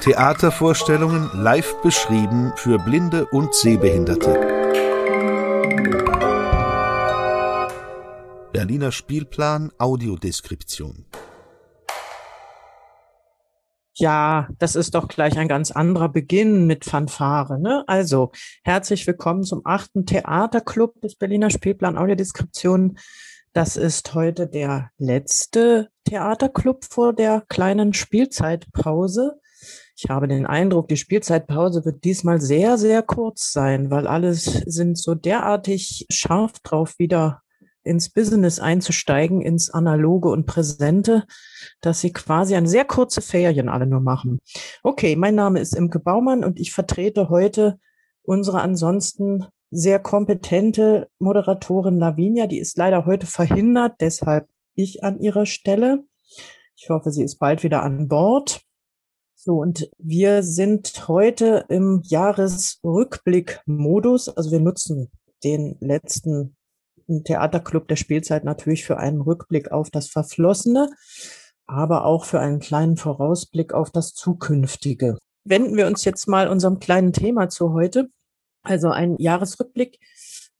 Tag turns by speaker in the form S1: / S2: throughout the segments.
S1: Theatervorstellungen live beschrieben für Blinde und Sehbehinderte. Berliner Spielplan Audiodeskription.
S2: Ja, das ist doch gleich ein ganz anderer Beginn mit Fanfare. Ne? Also, herzlich willkommen zum achten Theaterclub des Berliner Spielplan Audiodeskription. Das ist heute der letzte Theaterclub vor der kleinen Spielzeitpause. Ich habe den Eindruck, die Spielzeitpause wird diesmal sehr, sehr kurz sein, weil alles sind so derartig scharf drauf, wieder ins Business einzusteigen, ins Analoge und Präsente, dass sie quasi eine sehr kurze Ferien alle nur machen. Okay, mein Name ist Imke Baumann und ich vertrete heute unsere ansonsten sehr kompetente Moderatorin Lavinia. Die ist leider heute verhindert, deshalb ich an ihrer Stelle. Ich hoffe, sie ist bald wieder an Bord. So, und wir sind heute im Jahresrückblick-Modus. Also wir nutzen den letzten Theaterclub der Spielzeit natürlich für einen Rückblick auf das Verflossene, aber auch für einen kleinen Vorausblick auf das Zukünftige. Wenden wir uns jetzt mal unserem kleinen Thema zu heute. Also ein Jahresrückblick.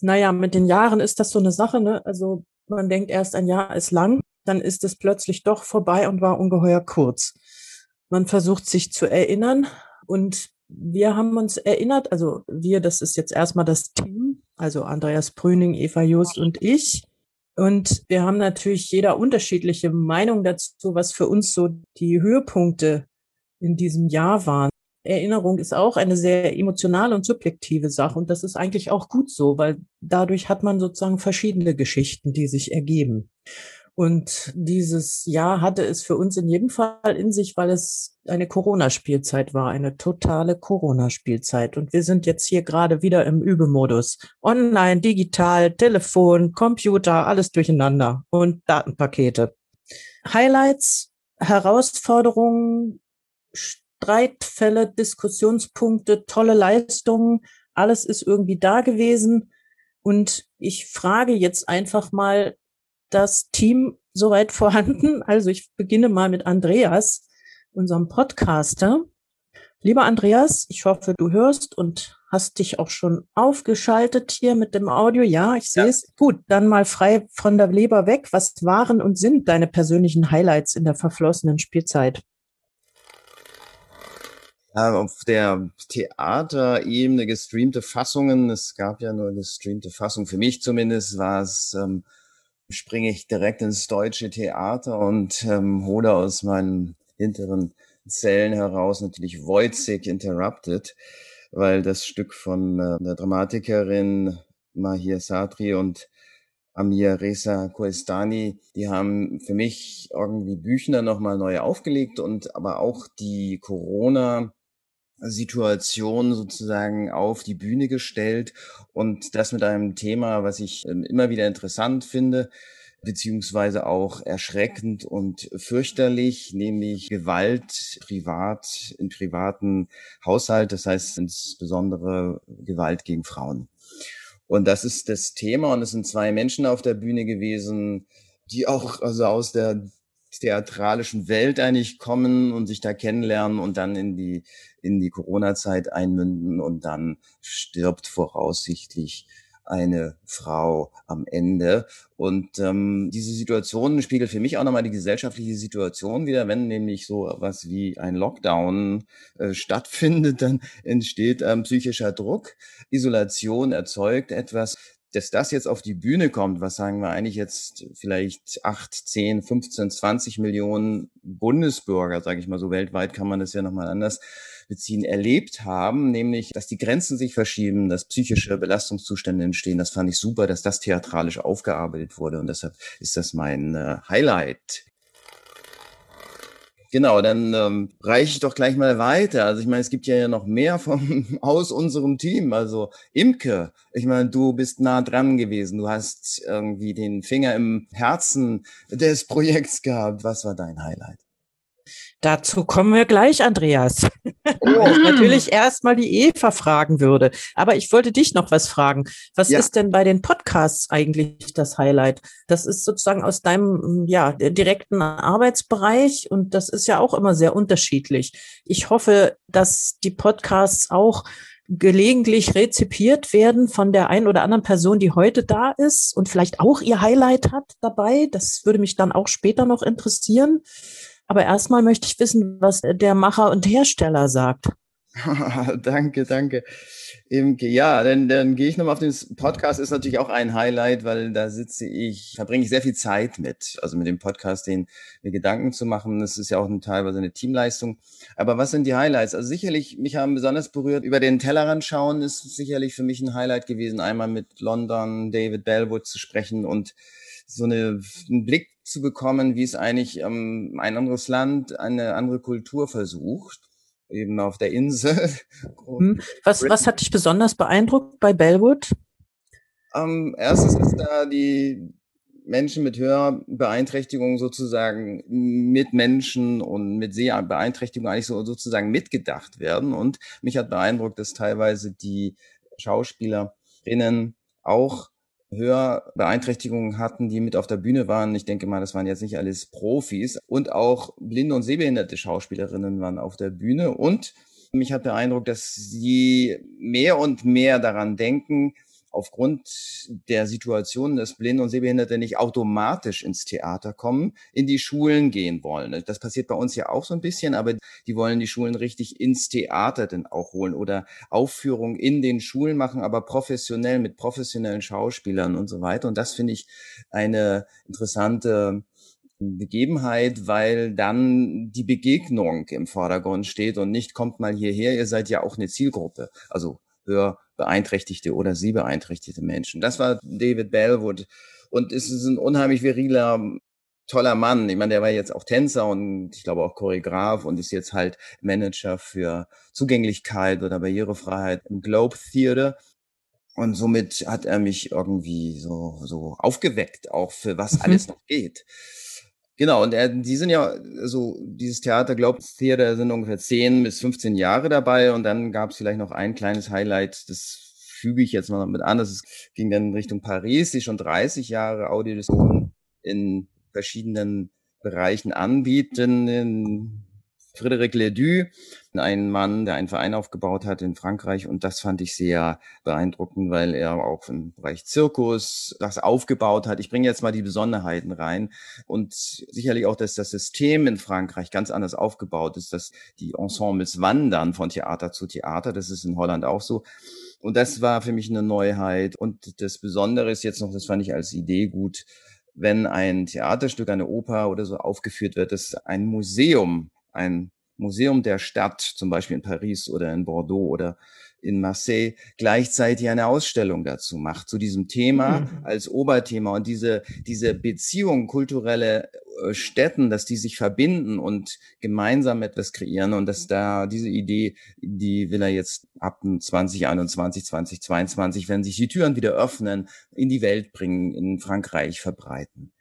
S2: Naja, mit den Jahren ist das so eine Sache, ne? Also man denkt erst, ein Jahr ist lang, dann ist es plötzlich doch vorbei und war ungeheuer kurz. Man versucht sich zu erinnern und wir haben uns erinnert, also wir, das ist jetzt erstmal das Team, also Andreas Brüning, Eva Just und ich. Und wir haben natürlich jeder unterschiedliche Meinung dazu, was für uns so die Höhepunkte in diesem Jahr waren. Erinnerung ist auch eine sehr emotionale und subjektive Sache und das ist eigentlich auch gut so, weil dadurch hat man sozusagen verschiedene Geschichten, die sich ergeben. Und dieses Jahr hatte es für uns in jedem Fall in sich, weil es eine Corona-Spielzeit war, eine totale Corona-Spielzeit. Und wir sind jetzt hier gerade wieder im Übemodus. Online, digital, Telefon, Computer, alles durcheinander und Datenpakete. Highlights, Herausforderungen, Streitfälle, Diskussionspunkte, tolle Leistungen, alles ist irgendwie da gewesen. Und ich frage jetzt einfach mal, das Team soweit vorhanden. Also ich beginne mal mit Andreas, unserem Podcaster. Lieber Andreas, ich hoffe, du hörst und hast dich auch schon aufgeschaltet hier mit dem Audio. Ja, ich sehe es. Gut, dann mal frei von der Leber weg. Was waren und sind deine persönlichen Highlights in der verflossenen Spielzeit?
S3: Auf der Theaterebene gestreamte Fassungen, es gab ja nur gestreamte Fassungen, für mich zumindest war es ähm, springe ich direkt ins deutsche Theater und ähm, hole aus meinen hinteren Zellen heraus natürlich Wojcik Interrupted, weil das Stück von äh, der Dramatikerin Mahir Sadri und Amir Reza Koestani, die haben für mich irgendwie Büchner nochmal neu aufgelegt und aber auch die Corona Situation sozusagen auf die Bühne gestellt und das mit einem Thema, was ich ähm, immer wieder interessant finde, beziehungsweise auch erschreckend und fürchterlich, nämlich Gewalt privat, im privaten Haushalt, das heißt insbesondere Gewalt gegen Frauen. Und das ist das Thema und es sind zwei Menschen auf der Bühne gewesen, die auch also aus der theatralischen Welt eigentlich kommen und sich da kennenlernen und dann in die, in die Corona-Zeit einmünden und dann stirbt voraussichtlich eine Frau am Ende. Und ähm, diese Situation spiegelt für mich auch nochmal die gesellschaftliche Situation wieder, wenn nämlich so was wie ein Lockdown äh, stattfindet, dann entsteht ähm, psychischer Druck. Isolation erzeugt etwas, dass das jetzt auf die Bühne kommt, was sagen wir eigentlich jetzt vielleicht acht, zehn, 15, 20 Millionen Bundesbürger, sage ich mal so weltweit kann man das ja nochmal anders beziehen, erlebt haben, nämlich, dass die Grenzen sich verschieben, dass psychische Belastungszustände entstehen. Das fand ich super, dass das theatralisch aufgearbeitet wurde und deshalb ist das mein äh, Highlight Genau, dann ähm, reiche ich doch gleich mal weiter. Also ich meine, es gibt ja noch mehr vom, aus unserem Team. Also Imke, ich meine, du bist nah dran gewesen. Du hast irgendwie den Finger im Herzen des Projekts gehabt. Was war dein Highlight?
S2: Dazu kommen wir gleich, Andreas. Oh. ich natürlich erstmal die Eva fragen würde. Aber ich wollte dich noch was fragen. Was ja. ist denn bei den Podcasts eigentlich das Highlight? Das ist sozusagen aus deinem ja, direkten Arbeitsbereich und das ist ja auch immer sehr unterschiedlich. Ich hoffe, dass die Podcasts auch gelegentlich rezipiert werden von der einen oder anderen Person, die heute da ist und vielleicht auch ihr Highlight hat dabei. Das würde mich dann auch später noch interessieren. Aber erstmal möchte ich wissen, was der Macher und Hersteller sagt.
S3: danke, danke. Ja, dann, dann gehe ich nochmal auf den Podcast, ist natürlich auch ein Highlight, weil da sitze ich, verbringe ich sehr viel Zeit mit, also mit dem Podcast, den mir Gedanken zu machen. Das ist ja auch ein, teilweise eine Teamleistung. Aber was sind die Highlights? Also sicherlich, mich haben besonders berührt, über den Tellerrand schauen ist sicherlich für mich ein Highlight gewesen, einmal mit London, David Bellwood zu sprechen und so eine, einen Blick zu bekommen, wie es eigentlich ähm, ein anderes Land, eine andere Kultur versucht, eben auf der Insel.
S2: Hm. Was, was hat dich besonders beeindruckt bei Bellwood?
S3: Ähm, erstens ist da die Menschen mit Hörbeeinträchtigung sozusagen mit Menschen und mit Sehbeeinträchtigung eigentlich so sozusagen mitgedacht werden. Und mich hat beeindruckt, dass teilweise die Schauspielerinnen auch Hörbeeinträchtigungen hatten, die mit auf der Bühne waren. Ich denke mal, das waren jetzt nicht alles Profis. Und auch blinde und sehbehinderte Schauspielerinnen waren auf der Bühne. Und mich hat beeindruckt, dass sie mehr und mehr daran denken, aufgrund der Situation, dass Blinde und Sehbehinderte nicht automatisch ins Theater kommen, in die Schulen gehen wollen. Das passiert bei uns ja auch so ein bisschen, aber die wollen die Schulen richtig ins Theater denn auch holen oder Aufführungen in den Schulen machen, aber professionell mit professionellen Schauspielern und so weiter. Und das finde ich eine interessante Begebenheit, weil dann die Begegnung im Vordergrund steht und nicht kommt mal hierher, ihr seid ja auch eine Zielgruppe. Also hör beeinträchtigte oder sie beeinträchtigte Menschen. Das war David Bellwood. Und es ist ein unheimlich viriler, toller Mann. Ich meine, der war jetzt auch Tänzer und ich glaube auch Choreograf und ist jetzt halt Manager für Zugänglichkeit oder Barrierefreiheit im Globe Theater. Und somit hat er mich irgendwie so, so aufgeweckt, auch für was mhm. alles noch geht. Genau, und er, die sind ja, so dieses Theater, glaubt Theater sind ungefähr 10 bis 15 Jahre dabei und dann gab es vielleicht noch ein kleines Highlight, das füge ich jetzt mal mit an, das ging dann Richtung Paris, die schon 30 Jahre Audiodiskussion in verschiedenen Bereichen anbieten, in Frédéric Ledoux, ein Mann, der einen Verein aufgebaut hat in Frankreich und das fand ich sehr beeindruckend, weil er auch im Bereich Zirkus das aufgebaut hat. Ich bringe jetzt mal die Besonderheiten rein und sicherlich auch, dass das System in Frankreich ganz anders aufgebaut ist, dass die Ensembles wandern von Theater zu Theater. Das ist in Holland auch so. Und das war für mich eine Neuheit. Und das Besondere ist jetzt noch, das fand ich als Idee gut, wenn ein Theaterstück, eine Oper oder so aufgeführt wird, dass ein Museum ein Museum der Stadt, zum Beispiel in Paris oder in Bordeaux oder in Marseille, gleichzeitig eine Ausstellung dazu macht, zu diesem Thema mhm. als Oberthema und diese, diese Beziehung kulturelle äh, Städten, dass die sich verbinden und gemeinsam etwas kreieren und dass da diese Idee, die will er jetzt ab 2021, 2022, wenn sich die Türen wieder öffnen, in die Welt bringen, in Frankreich verbreiten.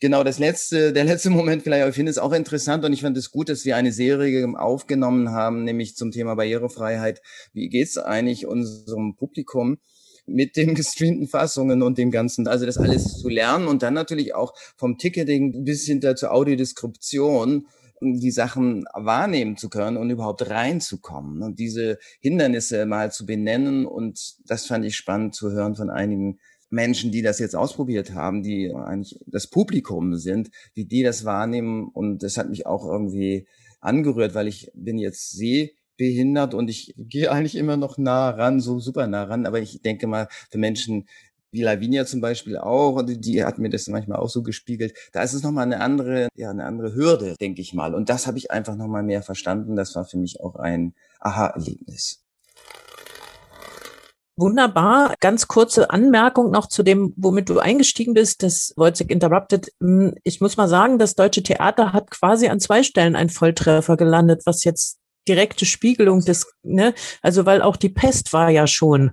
S3: Genau, das letzte, der letzte Moment vielleicht, ich finde es auch interessant und ich fand es gut, dass wir eine Serie aufgenommen haben, nämlich zum Thema Barrierefreiheit. Wie geht's eigentlich unserem Publikum mit den gestreamten Fassungen und dem Ganzen, also das alles zu lernen und dann natürlich auch vom Ticketing bis hinter zur Audiodeskription die Sachen wahrnehmen zu können und überhaupt reinzukommen und diese Hindernisse mal zu benennen und das fand ich spannend zu hören von einigen Menschen, die das jetzt ausprobiert haben, die eigentlich das Publikum sind, wie die das wahrnehmen. Und das hat mich auch irgendwie angerührt, weil ich bin jetzt sehbehindert und ich gehe eigentlich immer noch nah ran, so super nah ran. Aber ich denke mal, für Menschen wie Lavinia zum Beispiel auch, die hat mir das manchmal auch so gespiegelt, da ist es nochmal eine andere, ja, eine andere Hürde, denke ich mal. Und das habe ich einfach nochmal mehr verstanden. Das war für mich auch ein Aha-Erlebnis.
S2: Wunderbar. Ganz kurze Anmerkung noch zu dem, womit du eingestiegen bist, das Wojciech Interrupted. Hm, ich muss mal sagen, das Deutsche Theater hat quasi an zwei Stellen einen Volltreffer gelandet, was jetzt direkte Spiegelung des, ne, also weil auch die Pest war ja schon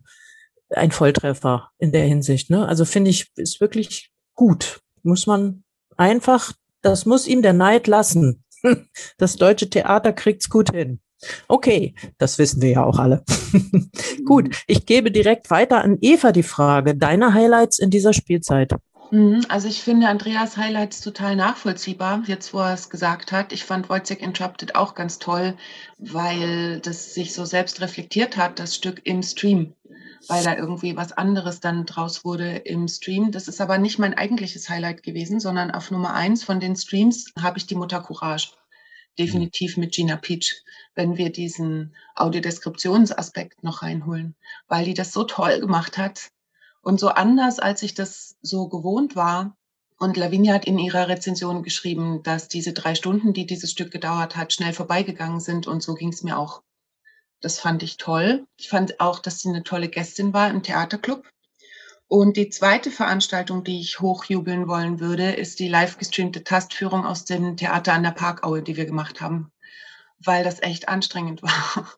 S2: ein Volltreffer in der Hinsicht, ne? Also finde ich, ist wirklich gut. Muss man einfach, das muss ihm der Neid lassen. Das deutsche Theater kriegt's gut hin. Okay, das wissen wir ja auch alle. gut, ich gebe direkt weiter an Eva die Frage. Deine Highlights in dieser Spielzeit?
S4: Mhm, also ich finde Andreas Highlights total nachvollziehbar, jetzt wo er es gesagt hat. Ich fand Wojciech Interrupted auch ganz toll, weil das sich so selbst reflektiert hat, das Stück im Stream, weil da irgendwie was anderes dann draus wurde im Stream. Das ist aber nicht mein eigentliches Highlight gewesen, sondern auf Nummer eins von den Streams habe ich die Mutter Courage. Definitiv mit Gina Peach, wenn wir diesen Audiodeskriptionsaspekt noch reinholen, weil die das so toll gemacht hat und so anders, als ich das so gewohnt war. Und Lavinia hat in ihrer Rezension geschrieben, dass diese drei Stunden, die dieses Stück gedauert hat, schnell vorbeigegangen sind. Und so ging es mir auch. Das fand ich toll. Ich fand auch, dass sie eine tolle Gästin war im Theaterclub. Und die zweite Veranstaltung, die ich hochjubeln wollen würde, ist die live gestreamte Tastführung aus dem Theater an der Parkaue, die wir gemacht haben, weil das echt anstrengend war.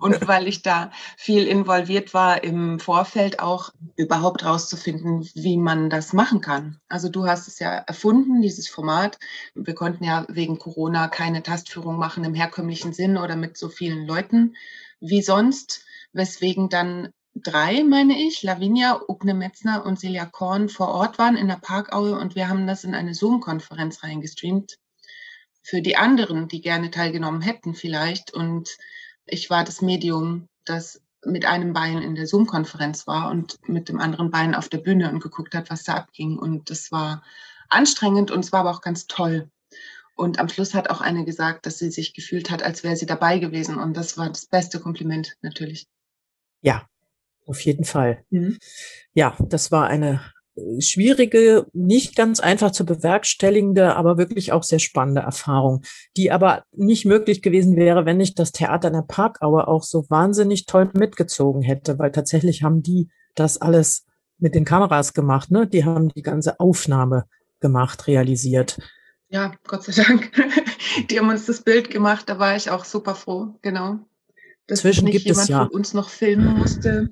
S4: Und weil ich da viel involviert war im Vorfeld auch überhaupt rauszufinden, wie man das machen kann. Also du hast es ja erfunden, dieses Format. Wir konnten ja wegen Corona keine Tastführung machen im herkömmlichen Sinn oder mit so vielen Leuten wie sonst, weswegen dann drei, meine ich, Lavinia, Ugne Metzner und Celia Korn vor Ort waren in der Parkaue und wir haben das in eine Zoom-Konferenz reingestreamt. Für die anderen, die gerne teilgenommen hätten vielleicht und ich war das Medium, das mit einem Bein in der Zoom-Konferenz war und mit dem anderen Bein auf der Bühne und geguckt hat, was da abging. Und das war anstrengend und es war aber auch ganz toll. Und am Schluss hat auch eine gesagt, dass sie sich gefühlt hat, als wäre sie dabei gewesen. Und das war das beste Kompliment natürlich.
S2: Ja, auf jeden Fall. Mhm. Ja, das war eine schwierige, nicht ganz einfach zu bewerkstelligende, aber wirklich auch sehr spannende Erfahrung, die aber nicht möglich gewesen wäre, wenn nicht das Theater in der Parkaue auch so wahnsinnig toll mitgezogen hätte, weil tatsächlich haben die das alles mit den Kameras gemacht, ne? Die haben die ganze Aufnahme gemacht, realisiert.
S4: Ja, Gott sei Dank. Die haben uns das Bild gemacht, da war ich auch super froh, genau.
S2: Dass Zwischen nicht gibt
S4: jemand
S2: es ja.
S4: von uns noch filmen musste.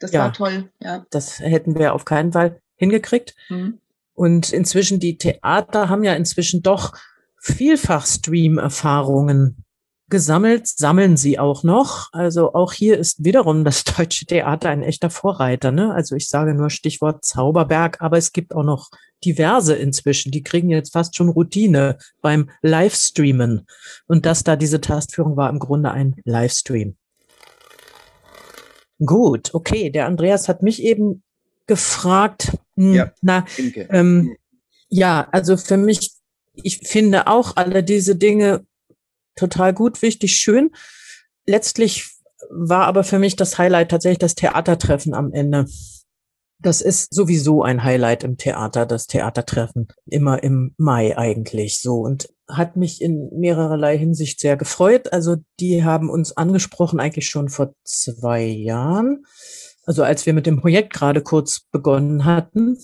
S4: Das ja, war toll, ja.
S2: Das hätten wir auf keinen Fall hingekriegt. Mhm. Und inzwischen, die Theater haben ja inzwischen doch vielfach Stream-Erfahrungen gesammelt, sammeln sie auch noch. Also auch hier ist wiederum das deutsche Theater ein echter Vorreiter. Ne? Also ich sage nur Stichwort Zauberberg, aber es gibt auch noch diverse inzwischen. Die kriegen jetzt fast schon Routine beim Livestreamen. Und das da diese Tastführung war im Grunde ein Livestream. Gut, okay. Der Andreas hat mich eben gefragt. Hm, ja, na, ähm, ja, also für mich, ich finde auch alle diese Dinge total gut, wichtig, schön. Letztlich war aber für mich das Highlight tatsächlich das Theatertreffen am Ende. Das ist sowieso ein Highlight im Theater, das Theatertreffen. Immer im Mai eigentlich so und hat mich in mehrererlei Hinsicht sehr gefreut. Also die haben uns angesprochen eigentlich schon vor zwei Jahren also als wir mit dem Projekt gerade kurz begonnen hatten,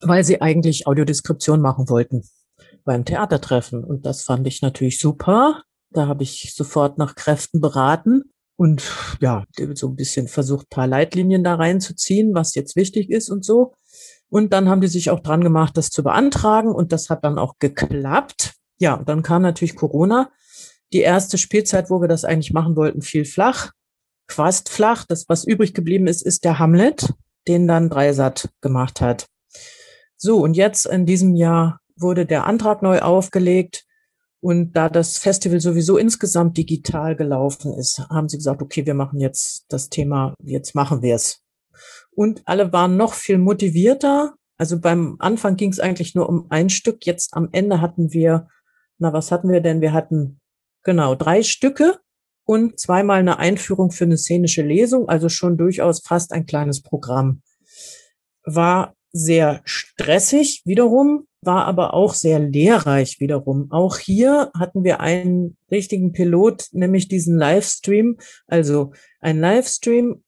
S2: weil sie eigentlich Audiodeskription machen wollten beim Theatertreffen. Und das fand ich natürlich super. Da habe ich sofort nach Kräften beraten und ja, so ein bisschen versucht, paar Leitlinien da reinzuziehen, was jetzt wichtig ist und so. Und dann haben die sich auch dran gemacht, das zu beantragen und das hat dann auch geklappt. Ja, dann kam natürlich Corona. Die erste Spielzeit, wo wir das eigentlich machen wollten, fiel flach fast flach. Das, was übrig geblieben ist, ist der Hamlet, den dann Dreisat gemacht hat. So, und jetzt in diesem Jahr wurde der Antrag neu aufgelegt. Und da das Festival sowieso insgesamt digital gelaufen ist, haben sie gesagt, okay, wir machen jetzt das Thema, jetzt machen wir es. Und alle waren noch viel motivierter. Also beim Anfang ging es eigentlich nur um ein Stück. Jetzt am Ende hatten wir, na, was hatten wir denn? Wir hatten genau drei Stücke und zweimal eine Einführung für eine szenische Lesung, also schon durchaus fast ein kleines Programm. War sehr stressig wiederum, war aber auch sehr lehrreich wiederum. Auch hier hatten wir einen richtigen Pilot, nämlich diesen Livestream. Also ein Livestream,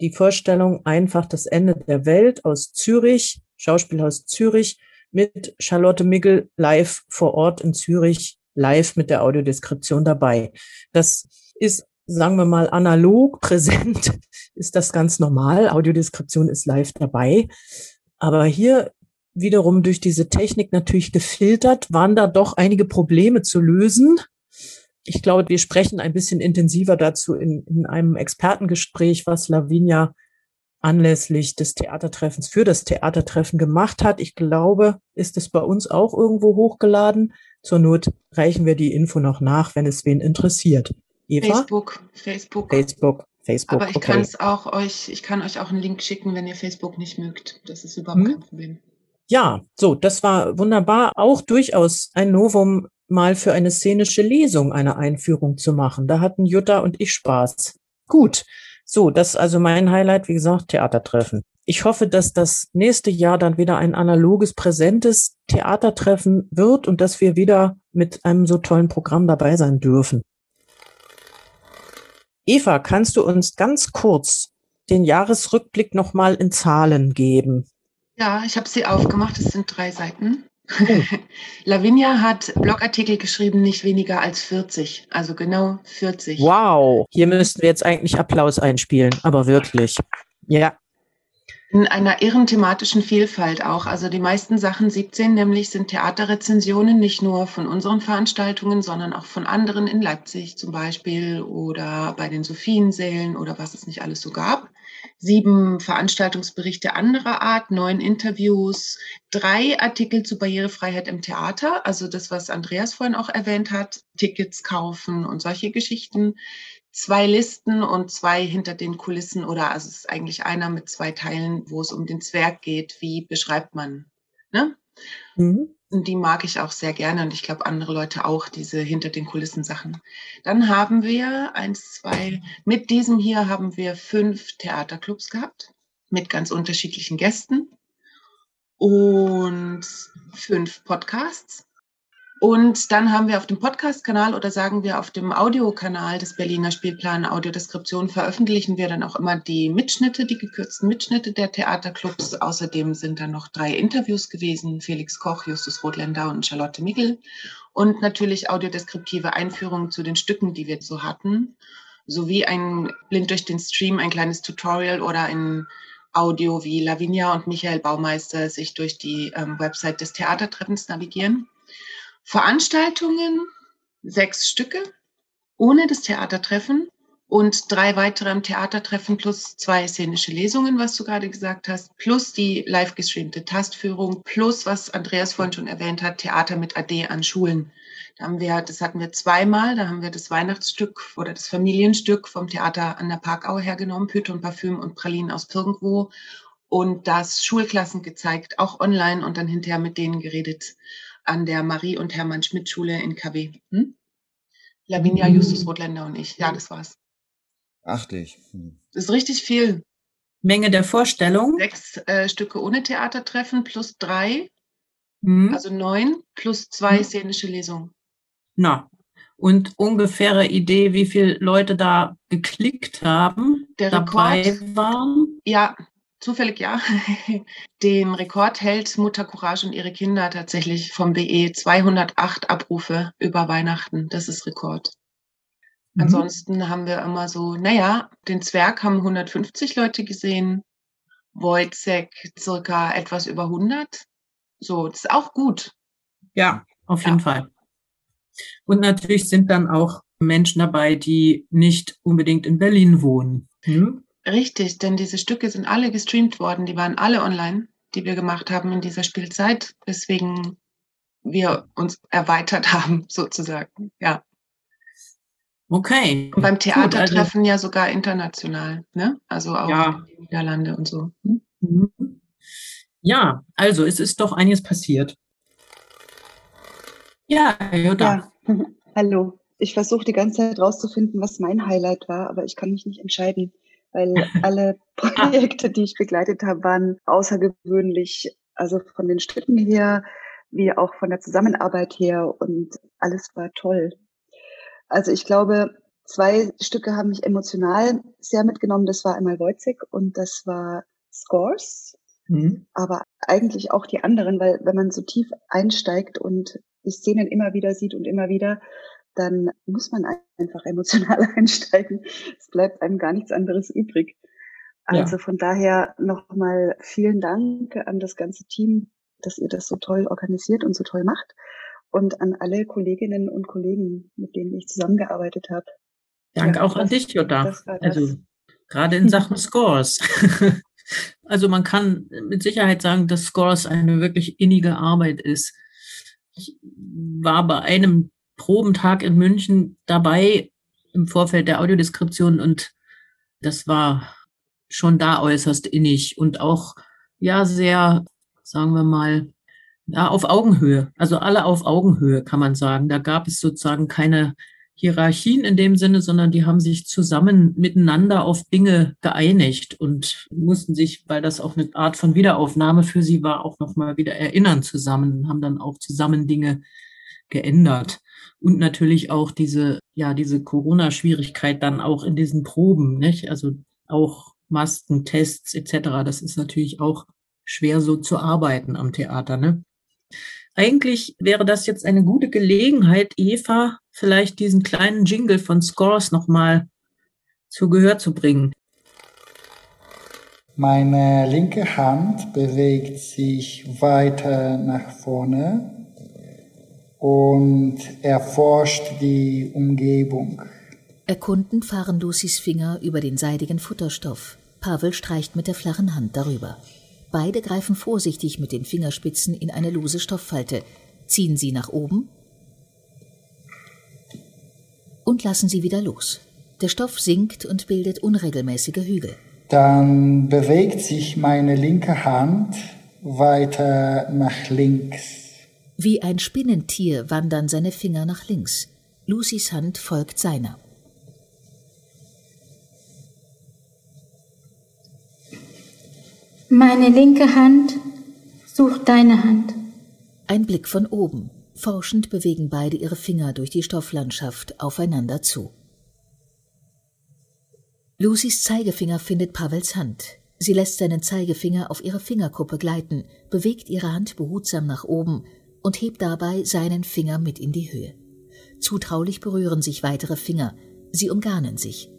S2: die Vorstellung einfach das Ende der Welt aus Zürich, Schauspielhaus Zürich mit Charlotte Mickel live vor Ort in Zürich, live mit der Audiodeskription dabei. Das ist, sagen wir mal, analog präsent, ist das ganz normal. Audiodeskription ist live dabei. Aber hier wiederum durch diese Technik natürlich gefiltert, waren da doch einige Probleme zu lösen. Ich glaube, wir sprechen ein bisschen intensiver dazu in, in einem Expertengespräch, was Lavinia anlässlich des Theatertreffens für das Theatertreffen gemacht hat. Ich glaube, ist es bei uns auch irgendwo hochgeladen. Zur Not reichen wir die Info noch nach, wenn es wen interessiert.
S4: Eva? Facebook, Facebook.
S2: Facebook, Facebook.
S4: Aber ich okay. kann es auch euch, ich kann euch auch einen Link schicken, wenn ihr Facebook nicht mögt. Das ist überhaupt hm. kein Problem.
S2: Ja, so, das war wunderbar. Auch durchaus ein Novum, mal für eine szenische Lesung eine Einführung zu machen. Da hatten Jutta und ich Spaß. Gut. So, das ist also mein Highlight, wie gesagt, Theatertreffen. Ich hoffe, dass das nächste Jahr dann wieder ein analoges, präsentes Theatertreffen wird und dass wir wieder mit einem so tollen Programm dabei sein dürfen. Eva, kannst du uns ganz kurz den Jahresrückblick nochmal in Zahlen geben?
S4: Ja, ich habe sie aufgemacht. Es sind drei Seiten. Oh. Lavinia hat Blogartikel geschrieben, nicht weniger als 40. Also genau 40.
S2: Wow. Hier müssten wir jetzt eigentlich Applaus einspielen, aber wirklich. Ja.
S4: In einer irren thematischen Vielfalt auch. Also die meisten Sachen, 17 nämlich, sind Theaterrezensionen, nicht nur von unseren Veranstaltungen, sondern auch von anderen in Leipzig zum Beispiel oder bei den Sophiensälen oder was es nicht alles so gab sieben Veranstaltungsberichte anderer Art, neun Interviews, drei Artikel zu Barrierefreiheit im Theater, also das, was Andreas vorhin auch erwähnt hat, Tickets kaufen und solche Geschichten, zwei Listen und zwei hinter den Kulissen oder also es ist eigentlich einer mit zwei Teilen, wo es um den Zwerg geht, wie beschreibt man, ne? Mhm. Und die mag ich auch sehr gerne und ich glaube andere Leute auch, diese hinter den Kulissen Sachen. Dann haben wir eins, zwei, mit diesem hier haben wir fünf Theaterclubs gehabt mit ganz unterschiedlichen Gästen und fünf Podcasts. Und dann haben wir auf dem Podcast-Kanal oder sagen wir auf dem Audiokanal des Berliner Spielplan Audiodeskription veröffentlichen wir dann auch immer die Mitschnitte, die gekürzten Mitschnitte der Theaterclubs. Außerdem sind dann noch drei Interviews gewesen, Felix Koch, Justus Rothländer und Charlotte Mickel. Und natürlich audiodeskriptive Einführungen zu den Stücken, die wir so hatten, sowie ein blind durch den Stream ein kleines Tutorial oder ein Audio, wie Lavinia und Michael Baumeister sich durch die ähm, Website des Theatertreffens navigieren. Veranstaltungen, sechs Stücke, ohne das Theatertreffen und drei weitere am Theatertreffen plus zwei szenische Lesungen, was du gerade gesagt hast, plus die live gestreamte Tastführung, plus, was Andreas vorhin schon erwähnt hat, Theater mit AD an Schulen. Da haben wir, das hatten wir zweimal, da haben wir das Weihnachtsstück oder das Familienstück vom Theater an der Parkau hergenommen, und Parfüm und Pralinen aus Pirgendwo und das Schulklassen gezeigt, auch online und dann hinterher mit denen geredet an der Marie- und Hermann-Schmidt-Schule in KW. Hm? Lavinia, mhm. Justus Rotländer und ich. Ja, das war's.
S3: Ach dich. Hm.
S4: Das ist richtig viel.
S2: Menge der Vorstellung.
S4: Sechs äh, Stücke ohne Theatertreffen plus drei, mhm. also neun, plus zwei mhm. szenische Lesungen.
S2: Na, und ungefähre Idee, wie viele Leute da geklickt haben,
S4: der dabei waren? Ja, zufällig ja, den Rekord hält Mutter Courage und ihre Kinder tatsächlich vom BE 208 Abrufe über Weihnachten. Das ist Rekord. Mhm. Ansonsten haben wir immer so, naja, den Zwerg haben 150 Leute gesehen, Wojcek circa etwas über 100. So, das ist auch gut.
S2: Ja, auf jeden ja. Fall. Und natürlich sind dann auch Menschen dabei, die nicht unbedingt in Berlin wohnen. Hm?
S4: Richtig, denn diese Stücke sind alle gestreamt worden, die waren alle online, die wir gemacht haben in dieser Spielzeit, weswegen wir uns erweitert haben, sozusagen, ja.
S2: Okay.
S4: Und beim Theatertreffen also, ja sogar international, ne? Also auch ja. die Niederlande und so. Hm?
S2: Mhm. Ja, also es ist doch einiges passiert.
S5: Ja, Jutta. Ja. Hallo. Ich versuche die ganze Zeit rauszufinden, was mein Highlight war, aber ich kann mich nicht entscheiden weil alle Projekte, die ich begleitet habe, waren außergewöhnlich, also von den Stücken her, wie auch von der Zusammenarbeit her und alles war toll. Also ich glaube, zwei Stücke haben mich emotional sehr mitgenommen. Das war einmal Wojcik und das war Scores. Mhm. Aber eigentlich auch die anderen, weil wenn man so tief einsteigt und die Szenen immer wieder sieht und immer wieder, dann muss man einfach emotional einsteigen. Es bleibt einem gar nichts anderes übrig. Also ja. von daher nochmal vielen Dank an das ganze Team dass ihr das so toll organisiert und so toll macht. Und an alle Kolleginnen und Kollegen, mit denen ich zusammengearbeitet habe.
S2: Dank ja, auch an dich, Jutta. Also gerade in Sachen Scores. also man kann mit Sicherheit sagen, dass Scores eine wirklich innige Arbeit ist. Ich war bei einem Probentag in München dabei im Vorfeld der Audiodeskription und das war schon da äußerst innig und auch ja sehr, sagen wir mal, ja, auf Augenhöhe. Also alle auf Augenhöhe, kann man sagen. Da gab es sozusagen keine Hierarchien in dem Sinne, sondern die haben sich zusammen miteinander auf Dinge geeinigt und mussten sich, weil das auch eine Art von Wiederaufnahme für sie war, auch nochmal wieder erinnern zusammen und haben dann auch zusammen Dinge geändert. Und natürlich auch diese, ja, diese Corona-Schwierigkeit dann auch in diesen Proben, nicht? Also auch Masken, Tests etc. Das ist natürlich auch schwer so zu arbeiten am Theater, ne? Eigentlich wäre das jetzt eine gute Gelegenheit, Eva, vielleicht diesen kleinen Jingle von Scores nochmal zu Gehör zu bringen.
S6: Meine linke Hand bewegt sich weiter nach vorne und erforscht die Umgebung.
S7: Erkundend fahren Lucys Finger über den seidigen Futterstoff. Pavel streicht mit der flachen Hand darüber. Beide greifen vorsichtig mit den Fingerspitzen in eine lose Stofffalte, ziehen sie nach oben und lassen sie wieder los. Der Stoff sinkt und bildet unregelmäßige Hügel.
S6: Dann bewegt sich meine linke Hand weiter nach links.
S7: Wie ein Spinnentier wandern seine Finger nach links. Lucys Hand folgt seiner.
S8: Meine linke Hand sucht deine Hand.
S7: Ein Blick von oben. Forschend bewegen beide ihre Finger durch die Stofflandschaft aufeinander zu. Lucys Zeigefinger findet Pavels Hand. Sie lässt seinen Zeigefinger auf ihre Fingerkuppe gleiten, bewegt ihre Hand behutsam nach oben und hebt dabei seinen Finger mit in die Höhe. Zutraulich berühren sich weitere Finger. Sie umgarnen sich.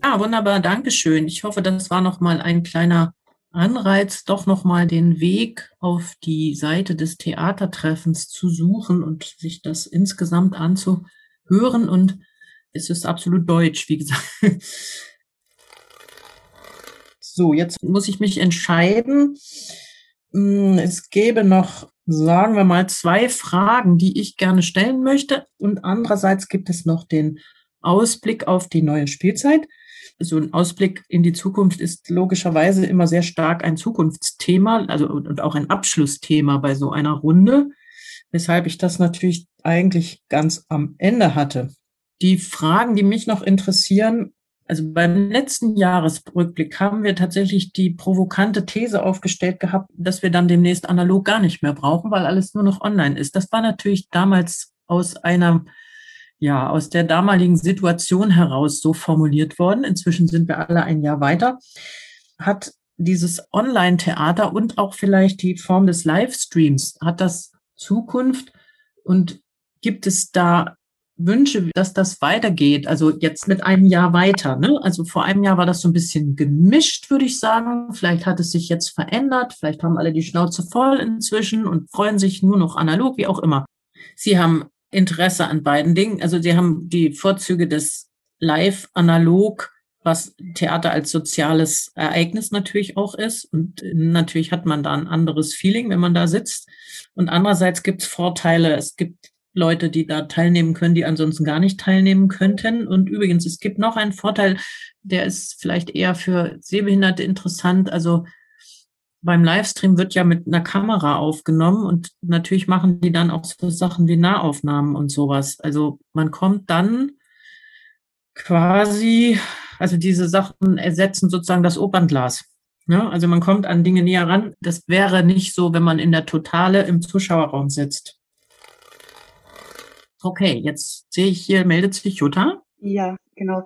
S2: Ah, wunderbar, Dankeschön. Ich hoffe, das war noch mal ein kleiner Anreiz, doch nochmal den Weg auf die Seite des Theatertreffens zu suchen und sich das insgesamt anzuhören. Und es ist absolut deutsch, wie gesagt. So, jetzt muss ich mich entscheiden. Hm, es gäbe noch, sagen wir mal, zwei Fragen, die ich gerne stellen möchte. Und andererseits gibt es noch den Ausblick auf die neue Spielzeit so ein Ausblick in die Zukunft ist logischerweise immer sehr stark ein Zukunftsthema, also und auch ein Abschlussthema bei so einer Runde, weshalb ich das natürlich eigentlich ganz am Ende hatte. Die Fragen, die mich noch interessieren, also beim letzten Jahresrückblick haben wir tatsächlich die provokante These aufgestellt gehabt, dass wir dann demnächst analog gar nicht mehr brauchen, weil alles nur noch online ist. Das war natürlich damals aus einer ja, aus der damaligen Situation heraus so formuliert worden. Inzwischen sind wir alle ein Jahr weiter. Hat dieses Online-Theater und auch vielleicht die Form des Livestreams, hat das Zukunft und gibt es da Wünsche, dass das weitergeht? Also jetzt mit einem Jahr weiter. Ne? Also vor einem Jahr war das so ein bisschen gemischt, würde ich sagen. Vielleicht hat es sich jetzt verändert. Vielleicht haben alle die Schnauze voll inzwischen und freuen sich nur noch analog, wie auch immer. Sie haben Interesse an beiden Dingen. Also sie haben die Vorzüge des Live-Analog, was Theater als soziales Ereignis natürlich auch ist. Und natürlich hat man da ein anderes Feeling, wenn man da sitzt. Und andererseits gibt es Vorteile. Es gibt Leute, die da teilnehmen können, die ansonsten gar nicht teilnehmen könnten. Und übrigens, es gibt noch einen Vorteil, der ist vielleicht eher für Sehbehinderte interessant. Also beim Livestream wird ja mit einer Kamera aufgenommen und natürlich machen die dann auch so Sachen wie Nahaufnahmen und sowas. Also man kommt dann quasi, also diese Sachen ersetzen sozusagen das Opernglas. Ja, also man kommt an Dinge näher ran. Das wäre nicht so, wenn man in der Totale im Zuschauerraum sitzt. Okay, jetzt sehe ich hier, meldet sich Jutta.
S5: Ja, genau.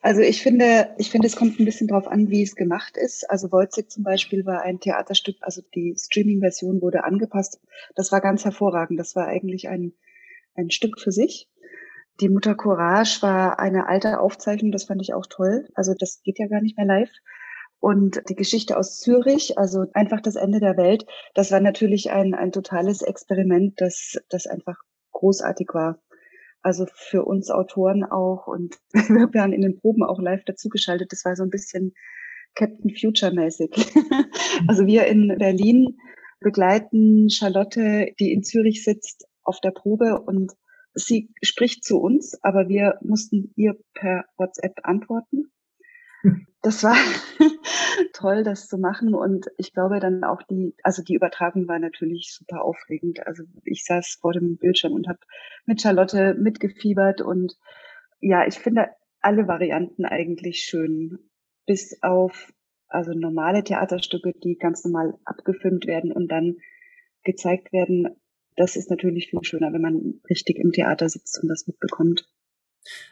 S5: Also ich finde, ich finde, es kommt ein bisschen drauf an, wie es gemacht ist. Also Wojcik zum Beispiel war ein Theaterstück, also die Streaming-Version wurde angepasst. Das war ganz hervorragend. Das war eigentlich ein, ein Stück für sich. Die Mutter Courage war eine alte Aufzeichnung, das fand ich auch toll. Also das geht ja gar nicht mehr live. Und die Geschichte aus Zürich, also einfach das Ende der Welt, das war natürlich ein, ein totales Experiment, das, das einfach großartig war. Also für uns Autoren auch. Und wir waren in den Proben auch live dazugeschaltet. Das war so ein bisschen Captain Future mäßig. also wir in Berlin begleiten Charlotte, die in Zürich sitzt, auf der Probe und sie spricht zu uns, aber wir mussten ihr per WhatsApp antworten. Das war toll, das zu machen. Und ich glaube dann auch die, also die Übertragung war natürlich super aufregend. Also ich saß vor dem Bildschirm und habe mit Charlotte mitgefiebert und ja, ich finde alle Varianten eigentlich schön. Bis auf also normale Theaterstücke, die ganz normal abgefilmt werden und dann gezeigt werden. Das ist natürlich viel schöner, wenn man richtig im Theater sitzt und das mitbekommt.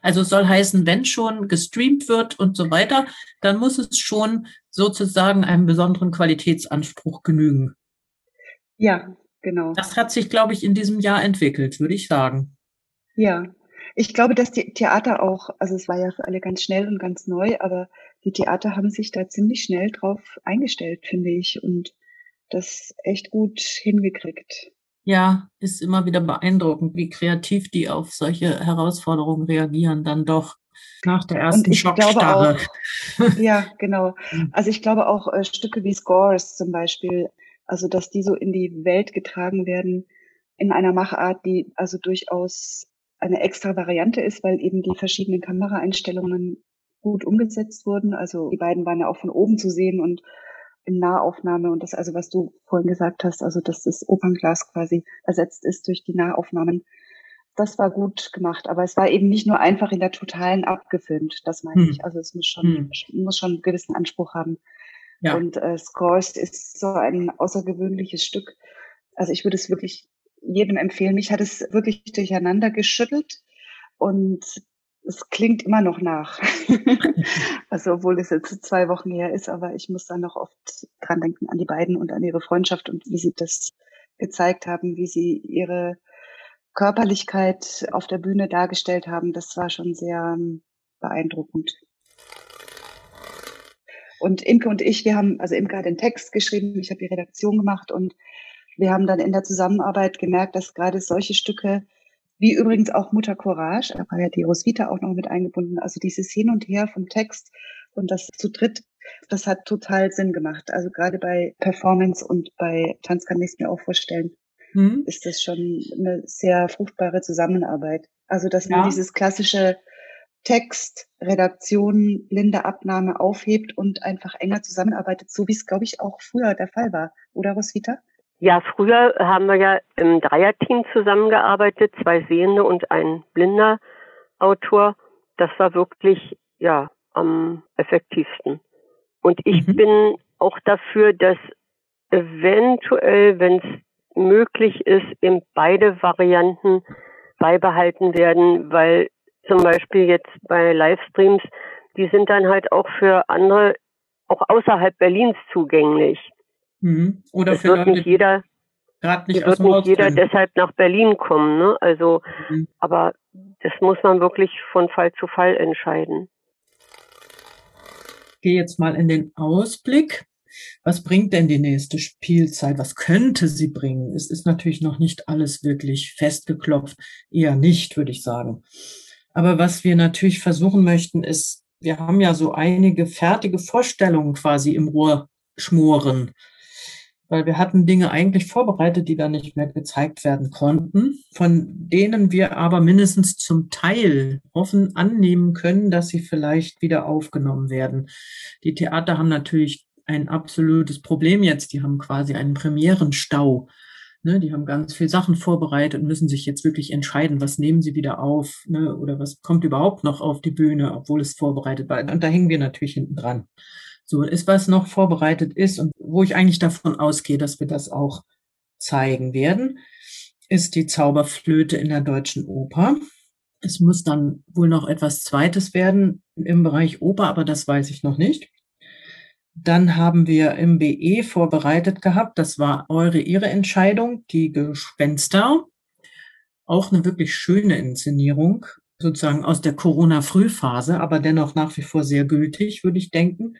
S2: Also soll heißen, wenn schon gestreamt wird und so weiter, dann muss es schon sozusagen einem besonderen Qualitätsanspruch genügen.
S5: Ja, genau.
S2: Das hat sich, glaube ich, in diesem Jahr entwickelt, würde ich sagen.
S5: Ja, ich glaube, dass die Theater auch, also es war ja für alle ganz schnell und ganz neu, aber die Theater haben sich da ziemlich schnell drauf eingestellt, finde ich, und das echt gut hingekriegt.
S2: Ja, ist immer wieder beeindruckend, wie kreativ die auf solche Herausforderungen reagieren, dann doch nach der ersten Schockstarre.
S5: Auch, ja, genau. Also ich glaube auch äh, Stücke wie Scores zum Beispiel, also dass die so in die Welt getragen werden in einer Machart, die also durchaus eine extra Variante ist, weil eben die verschiedenen Kameraeinstellungen gut umgesetzt wurden. Also die beiden waren ja auch von oben zu sehen und in Nahaufnahme und das also, was du vorhin gesagt hast, also dass das Opernglas quasi ersetzt ist durch die Nahaufnahmen. Das war gut gemacht, aber es war eben nicht nur einfach in der totalen abgefilmt, das meine hm. ich. Also es muss schon, hm. muss schon einen gewissen Anspruch haben. Ja. Und äh, Scores ist so ein außergewöhnliches Stück. Also ich würde es wirklich jedem empfehlen. Mich hat es wirklich durcheinander geschüttelt und es klingt immer noch nach. also obwohl es jetzt zwei Wochen her ist, aber ich muss da noch oft dran denken an die beiden und an ihre Freundschaft und wie sie das gezeigt haben, wie sie ihre Körperlichkeit auf der Bühne dargestellt haben. Das war schon sehr ähm, beeindruckend. Und Imke und ich, wir haben, also Imke hat den Text geschrieben, ich habe die Redaktion gemacht und wir haben dann in der Zusammenarbeit gemerkt, dass gerade solche Stücke wie übrigens auch Mutter Courage, da war ja die Roswitha auch noch mit eingebunden. Also dieses Hin und Her vom Text und das zu dritt, das hat total Sinn gemacht. Also gerade bei Performance und bei Tanz kann ich es mir auch vorstellen, mhm. ist das schon eine sehr fruchtbare Zusammenarbeit. Also dass man dieses klassische Text, Redaktion, blinde Abnahme aufhebt und einfach enger zusammenarbeitet, so wie es, glaube ich, auch früher der Fall war. Oder Roswitha?
S9: Ja, früher haben wir ja im Dreierteam zusammengearbeitet, zwei Sehende und ein blinder Autor. Das war wirklich, ja, am effektivsten. Und ich mhm. bin auch dafür, dass eventuell, wenn es möglich ist, eben beide Varianten beibehalten werden, weil zum Beispiel jetzt bei Livestreams, die sind dann halt auch für andere, auch außerhalb Berlins zugänglich.
S2: Mhm. Oder
S9: es wird nicht jeder,
S2: gerade nicht
S9: wird nicht jeder deshalb nach Berlin kommen, ne? Also, mhm. aber das muss man wirklich von Fall zu Fall entscheiden.
S2: Ich gehe jetzt mal in den Ausblick. Was bringt denn die nächste Spielzeit? Was könnte sie bringen? Es ist natürlich noch nicht alles wirklich festgeklopft. Eher nicht, würde ich sagen. Aber was wir natürlich versuchen möchten, ist, wir haben ja so einige fertige Vorstellungen quasi im Rohr schmoren weil wir hatten Dinge eigentlich vorbereitet, die dann nicht mehr gezeigt werden konnten, von denen wir aber mindestens zum Teil offen annehmen können, dass sie vielleicht wieder aufgenommen werden. Die Theater haben natürlich ein absolutes Problem jetzt. Die haben quasi einen Premierenstau. Ne, die haben ganz viel Sachen vorbereitet und müssen sich jetzt wirklich entscheiden, was nehmen sie wieder auf ne, oder was kommt überhaupt noch auf die Bühne, obwohl es vorbereitet war. Und da hängen wir natürlich hinten dran. So ist, was noch vorbereitet ist und wo ich eigentlich davon ausgehe, dass wir das auch zeigen werden, ist die Zauberflöte in der deutschen Oper. Es muss dann wohl noch etwas Zweites werden im Bereich Oper, aber das weiß ich noch nicht. Dann haben wir im BE vorbereitet gehabt, das war eure, ihre Entscheidung, die Gespenster. Auch eine wirklich schöne Inszenierung sozusagen aus der Corona-Frühphase, aber dennoch nach wie vor sehr gültig, würde ich denken.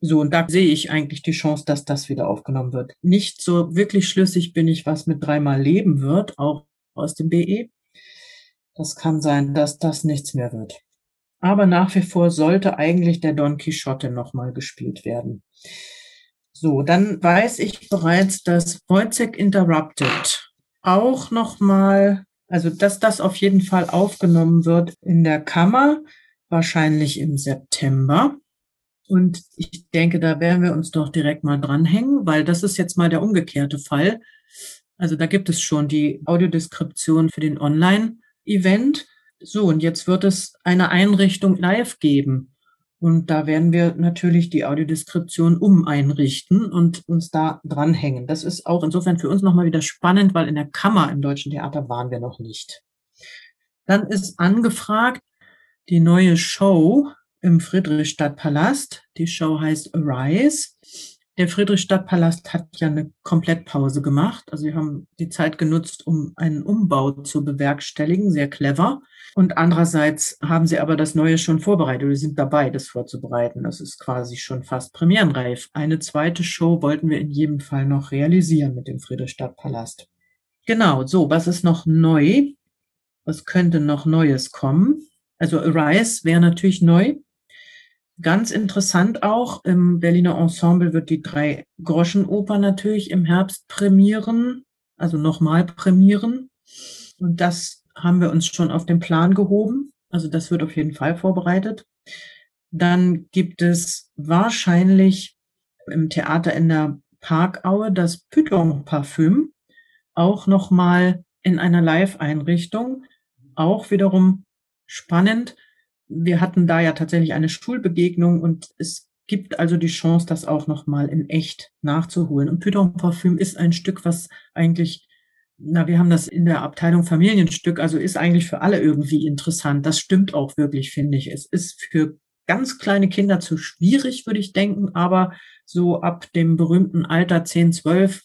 S2: So, und da sehe ich eigentlich die Chance, dass das wieder aufgenommen wird. Nicht so wirklich schlüssig bin ich, was mit dreimal leben wird, auch aus dem BE. Das kann sein, dass das nichts mehr wird. Aber nach wie vor sollte eigentlich der Don Quixote nochmal gespielt werden. So, dann weiß ich bereits, dass Wojciech Interrupted auch nochmal, also dass das auf jeden Fall aufgenommen wird in der Kammer, wahrscheinlich im September. Und ich denke, da werden wir uns doch direkt mal dranhängen, weil das ist jetzt mal der umgekehrte Fall. Also da gibt es schon die Audiodeskription für den Online-Event. So, und jetzt wird es eine Einrichtung live geben. Und da werden wir natürlich die Audiodeskription umeinrichten und uns da dranhängen. Das ist auch insofern für uns nochmal wieder spannend, weil in der Kammer im Deutschen Theater waren wir noch nicht. Dann ist angefragt die neue Show im Friedrichstadtpalast. Die Show heißt Arise. Der Friedrichstadtpalast hat ja eine Komplettpause gemacht. Also wir haben die Zeit genutzt, um einen Umbau zu bewerkstelligen. Sehr clever. Und andererseits haben sie aber das Neue schon vorbereitet. Wir sind dabei, das vorzubereiten. Das ist quasi schon fast premierenreif. Eine zweite Show wollten wir in jedem Fall noch realisieren mit dem Friedrichstadtpalast. Genau, so, was ist noch neu? Was könnte noch Neues kommen? Also Arise wäre natürlich neu. Ganz interessant auch, im Berliner Ensemble wird die drei Groschenoper natürlich im Herbst prämieren, also nochmal prämieren. Und das haben wir uns schon auf den Plan gehoben. Also das wird auf jeden Fall vorbereitet. Dann gibt es wahrscheinlich im Theater in der Parkaue das Python Parfüm auch nochmal in einer Live-Einrichtung. Auch wiederum spannend wir hatten da ja tatsächlich eine Schulbegegnung und es gibt also die Chance, das auch nochmal in echt nachzuholen. Und Python Parfüm ist ein Stück, was eigentlich, na, wir haben das in der Abteilung Familienstück, also ist eigentlich für alle irgendwie interessant. Das stimmt auch wirklich, finde ich. Es ist für ganz kleine Kinder zu schwierig, würde ich denken, aber so ab dem berühmten Alter 10, 12,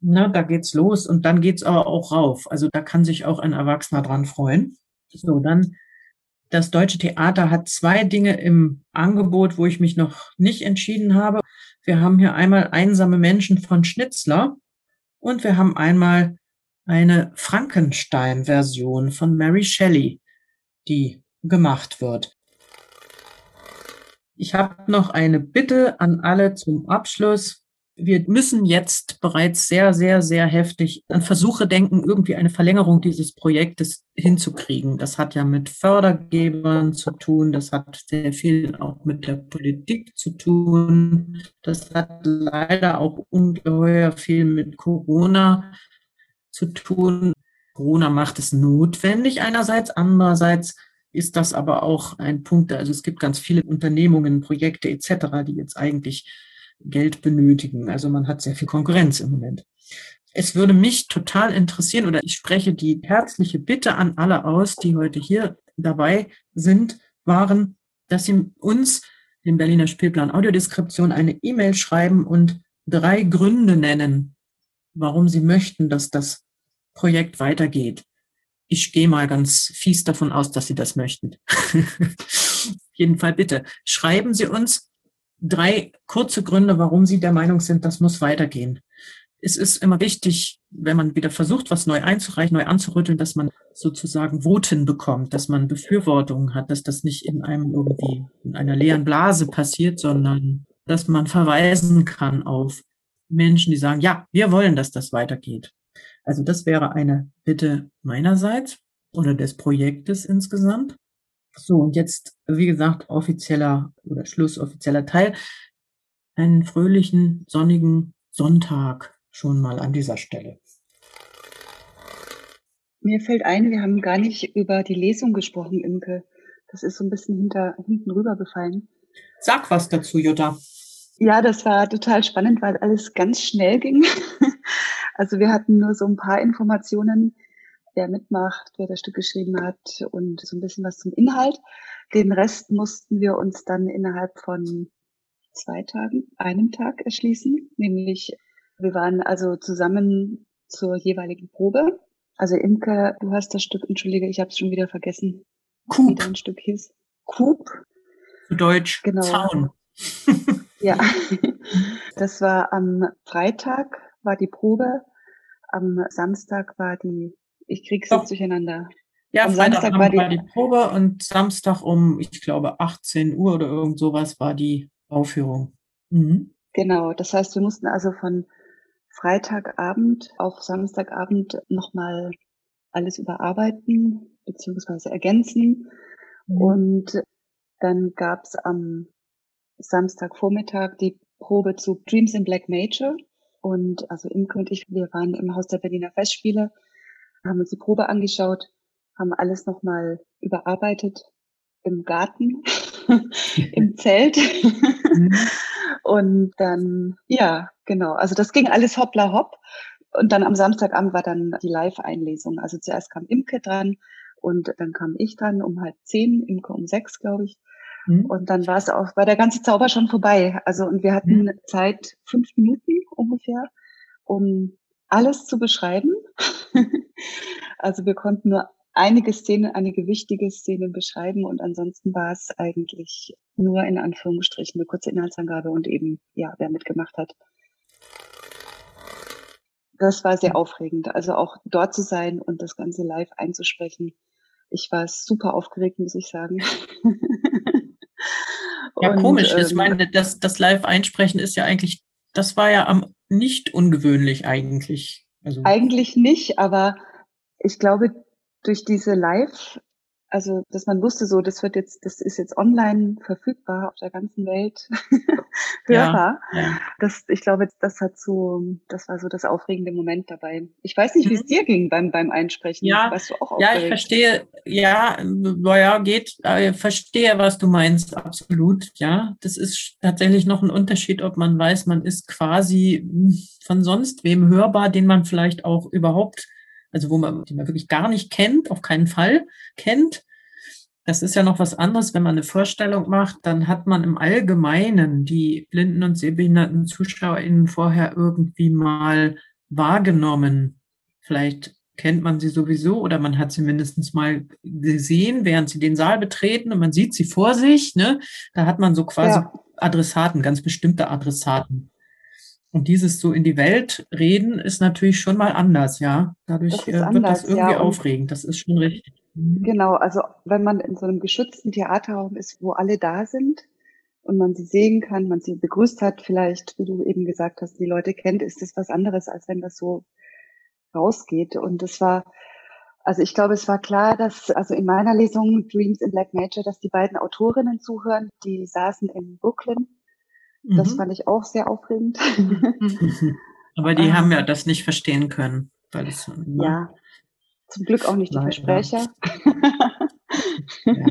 S2: na, da geht's los und dann geht's aber auch rauf. Also da kann sich auch ein Erwachsener dran freuen. So, dann das Deutsche Theater hat zwei Dinge im Angebot, wo ich mich noch nicht entschieden habe. Wir haben hier einmal einsame Menschen von Schnitzler und wir haben einmal eine Frankenstein-Version von Mary Shelley, die gemacht wird. Ich habe noch eine Bitte an alle zum Abschluss wir müssen jetzt bereits sehr, sehr, sehr heftig an Versuche denken, irgendwie eine Verlängerung dieses Projektes hinzukriegen. Das hat ja mit Fördergebern zu tun, das hat sehr viel auch mit der Politik zu tun, das hat leider auch ungeheuer viel mit Corona zu tun. Corona macht es notwendig einerseits, andererseits ist das aber auch ein Punkt, also es gibt ganz viele Unternehmungen, Projekte etc., die jetzt eigentlich Geld benötigen. Also man hat sehr viel Konkurrenz im Moment. Es würde mich total interessieren oder ich spreche die herzliche Bitte an alle aus, die heute hier dabei sind, waren, dass sie uns, dem Berliner Spielplan Audiodeskription, eine E-Mail schreiben und drei Gründe nennen, warum sie möchten, dass das Projekt weitergeht. Ich gehe mal ganz fies davon aus, dass Sie das möchten. Auf jeden Fall bitte schreiben Sie uns drei kurze Gründe, warum Sie der Meinung sind, das muss weitergehen. Es ist immer wichtig, wenn man wieder versucht, was neu einzureichen, neu anzurütteln, dass man sozusagen Voten bekommt, dass man Befürwortungen hat, dass das nicht in einem irgendwie in einer leeren Blase passiert, sondern dass man verweisen kann auf Menschen, die sagen, ja, wir wollen, dass das weitergeht. Also das wäre eine Bitte meinerseits oder des Projektes insgesamt. So, und jetzt, wie gesagt, offizieller oder schlussoffizieller Teil. Einen fröhlichen, sonnigen Sonntag schon mal an dieser Stelle.
S5: Mir fällt ein, wir haben gar nicht über die Lesung gesprochen, Imke. Das ist so ein bisschen hinter, hinten rüber gefallen.
S2: Sag was dazu, Jutta.
S5: Ja, das war total spannend, weil alles ganz schnell ging. Also wir hatten nur so ein paar Informationen wer mitmacht, wer das Stück geschrieben hat und so ein bisschen was zum Inhalt. Den Rest mussten wir uns dann innerhalb von zwei Tagen, einem Tag erschließen, nämlich wir waren also zusammen zur jeweiligen Probe. Also Imke, du hast das Stück, entschuldige, ich habe es schon wieder vergessen,
S2: Coop.
S5: wie dein Stück hieß. Coop.
S2: Zu Deutsch
S5: genau.
S2: Zaun.
S5: Ja, das war am Freitag war die Probe, am Samstag war die, ich krieg's jetzt durcheinander.
S2: Ja, am Freitag Samstag war die, war die Probe und Samstag um, ich glaube, 18 Uhr oder irgend sowas war die Aufführung.
S5: Mhm. Genau, das heißt, wir mussten also von Freitagabend auf Samstagabend nochmal alles überarbeiten beziehungsweise ergänzen. Mhm. Und dann gab's am Samstagvormittag die Probe zu Dreams in Black Major. Und also Imke und ich, wir waren im Haus der Berliner Festspiele, haben uns die Probe angeschaut, haben alles nochmal überarbeitet im Garten, im Zelt. Mhm. und dann, ja, genau. Also das ging alles hoppla hopp. Und dann am Samstagabend war dann die Live-Einlesung. Also zuerst kam Imke dran und dann kam ich dran um halb zehn, Imke um sechs, glaube ich. Mhm. Und dann war es auch, war der ganze Zauber schon vorbei. Also und wir hatten mhm. Zeit, fünf Minuten ungefähr, um alles zu beschreiben. also wir konnten nur einige Szenen, einige wichtige Szenen beschreiben und ansonsten war es eigentlich nur in Anführungsstrichen eine kurze Inhaltsangabe und eben, ja, wer mitgemacht hat. Das war sehr aufregend, also auch dort zu sein und das Ganze live einzusprechen. Ich war super aufgeregt, muss ich sagen.
S2: ja, und, komisch. Ähm, ich meine, das, das Live-Einsprechen ist ja eigentlich, das war ja am nicht ungewöhnlich eigentlich.
S5: Also. Eigentlich nicht, aber ich glaube, durch diese Live also dass man wusste so, das wird jetzt, das ist jetzt online verfügbar auf der ganzen Welt hörbar. Ja, ja. Das, ich glaube, das hat so, das war so das aufregende Moment dabei. Ich weiß nicht, wie es mhm. dir ging beim beim Einsprechen.
S2: Ja, Warst du auch aufgeregt? ja, ich verstehe. Ja, naja, geht. Verstehe, was du meinst, absolut. Ja, das ist tatsächlich noch ein Unterschied, ob man weiß, man ist quasi von sonst wem hörbar, den man vielleicht auch überhaupt also wo man, die man wirklich gar nicht kennt, auf keinen Fall kennt. Das ist ja noch was anderes, wenn man eine Vorstellung macht, dann hat man im Allgemeinen die blinden und sehbehinderten ZuschauerInnen vorher irgendwie mal wahrgenommen. Vielleicht kennt man sie sowieso oder man hat sie mindestens mal gesehen, während sie den Saal betreten und man sieht sie vor sich. Ne? Da hat man so quasi ja. Adressaten, ganz bestimmte Adressaten. Und dieses so in die Welt reden ist natürlich schon mal anders, ja. Dadurch äh, wird das irgendwie ja, aufregend. Das ist schon richtig.
S5: Mhm. Genau, also wenn man in so einem geschützten Theaterraum ist, wo alle da sind und man sie sehen kann, man sie begrüßt hat, vielleicht, wie du eben gesagt hast, die Leute kennt, ist das was anderes, als wenn das so rausgeht. Und das war, also ich glaube, es war klar, dass, also in meiner Lesung Dreams in Black Nature, dass die beiden Autorinnen zuhören, die saßen in Brooklyn das mhm. fand ich auch sehr aufregend.
S2: Aber die ähm, haben ja das nicht verstehen können. Weil es,
S5: ne? Ja, zum Glück auch nicht die Versprecher.
S4: Ja.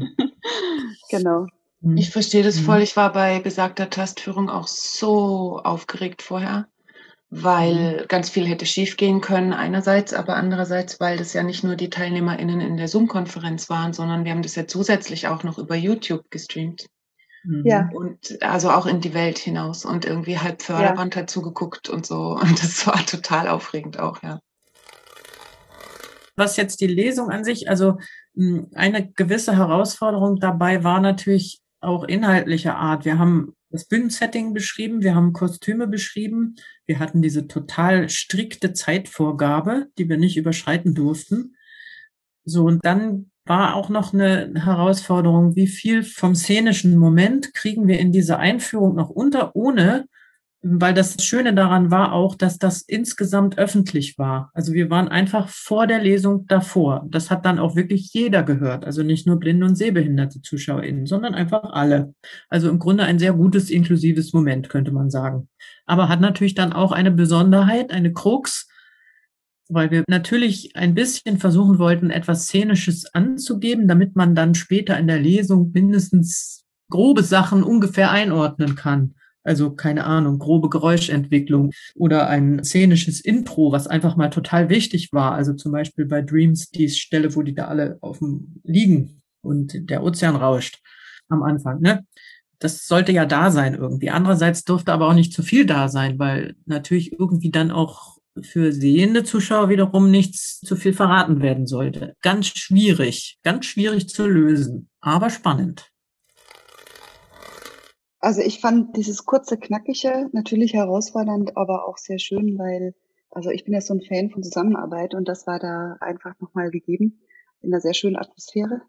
S4: genau. Mhm. Ich verstehe das voll. Mhm. Ich war bei besagter Tastführung auch so aufgeregt vorher, weil mhm. ganz viel hätte schiefgehen können einerseits, aber andererseits, weil das ja nicht nur die TeilnehmerInnen in der Zoom-Konferenz waren, sondern wir haben das ja zusätzlich auch noch über YouTube gestreamt. Ja. Mhm. Und also auch in die Welt hinaus und irgendwie halb Förderband ja. halt zugeguckt und so. Und das war total aufregend auch, ja.
S2: Was jetzt die Lesung an sich, also hm, eine gewisse Herausforderung dabei war natürlich auch inhaltlicher Art. Wir haben das Bühnensetting beschrieben, wir haben Kostüme beschrieben, wir hatten diese total strikte Zeitvorgabe, die wir nicht überschreiten durften. So, und dann war auch noch eine Herausforderung, wie viel vom szenischen Moment kriegen wir in diese Einführung noch unter, ohne, weil das Schöne daran war auch, dass das insgesamt öffentlich war. Also wir waren einfach vor der Lesung davor. Das hat dann auch wirklich jeder gehört. Also nicht nur blinde und sehbehinderte ZuschauerInnen, sondern einfach alle. Also im Grunde ein sehr gutes, inklusives Moment, könnte man sagen. Aber hat natürlich dann auch eine Besonderheit, eine Krux, weil wir natürlich ein bisschen versuchen wollten, etwas Szenisches anzugeben, damit man dann später in der Lesung mindestens grobe Sachen ungefähr einordnen kann. Also keine Ahnung, grobe Geräuschentwicklung oder ein szenisches Intro, was einfach mal total wichtig war. Also zum Beispiel bei Dreams die Stelle, wo die da alle auf dem liegen und der Ozean rauscht am Anfang. Ne? Das sollte ja da sein irgendwie. Andererseits durfte aber auch nicht zu viel da sein, weil natürlich irgendwie dann auch für sehende Zuschauer wiederum nichts zu viel verraten werden sollte. Ganz schwierig, ganz schwierig zu lösen, aber spannend.
S5: Also ich fand dieses kurze, knackige natürlich herausfordernd, aber auch sehr schön, weil, also ich bin ja so ein Fan von Zusammenarbeit und das war da einfach nochmal gegeben in einer sehr schönen Atmosphäre.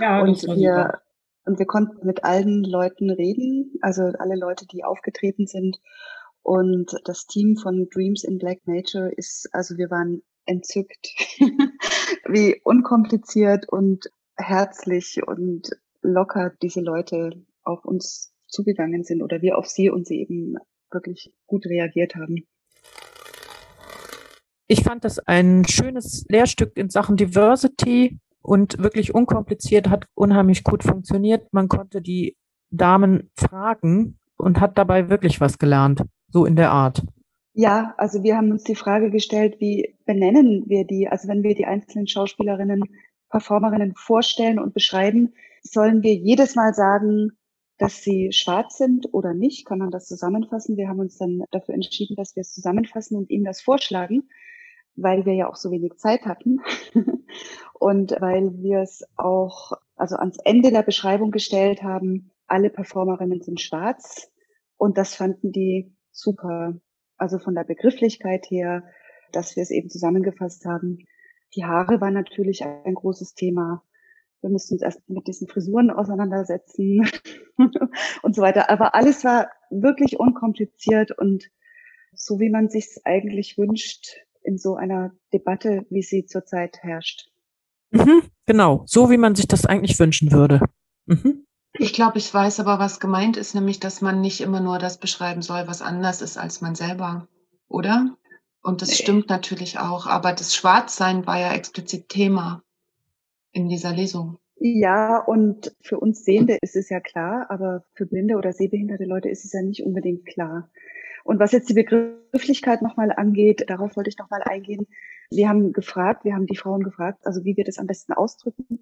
S5: Ja, und wir, super. und wir konnten mit allen Leuten reden, also alle Leute, die aufgetreten sind. Und das Team von Dreams in Black Nature ist, also wir waren entzückt, wie unkompliziert und herzlich und locker diese Leute auf uns zugegangen sind oder wir auf sie und sie eben wirklich gut reagiert haben.
S2: Ich fand das ein schönes Lehrstück in Sachen Diversity und wirklich unkompliziert, hat unheimlich gut funktioniert. Man konnte die Damen fragen und hat dabei wirklich was gelernt, so in der Art.
S5: Ja, also wir haben uns die Frage gestellt, wie benennen wir die? Also wenn wir die einzelnen Schauspielerinnen, Performerinnen vorstellen und beschreiben, sollen wir jedes Mal sagen, dass sie schwarz sind oder nicht? Kann man das zusammenfassen? Wir haben uns dann dafür entschieden, dass wir es zusammenfassen und ihnen das vorschlagen, weil wir ja auch so wenig Zeit hatten und weil wir es auch also ans Ende der Beschreibung gestellt haben, alle Performerinnen sind schwarz und das fanden die super. Also von der Begrifflichkeit her, dass wir es eben zusammengefasst haben. Die Haare war natürlich ein großes Thema. Wir mussten uns erst mit diesen Frisuren auseinandersetzen und so weiter. Aber alles war wirklich unkompliziert und so, wie man sich eigentlich wünscht in so einer Debatte, wie sie zurzeit herrscht.
S2: Mhm, genau, so wie man sich das eigentlich wünschen würde.
S4: Mhm. Ich glaube, ich weiß aber, was gemeint ist, nämlich, dass man nicht immer nur das beschreiben soll, was anders ist als man selber, oder? Und das nee. stimmt natürlich auch, aber das Schwarzsein war ja explizit Thema in dieser Lesung.
S5: Ja, und für uns Sehende ist es ja klar, aber für blinde oder sehbehinderte Leute ist es ja nicht unbedingt klar. Und was jetzt die Begrifflichkeit nochmal angeht, darauf wollte ich nochmal eingehen. Wir haben gefragt, wir haben die Frauen gefragt, also wie wir das am besten ausdrücken.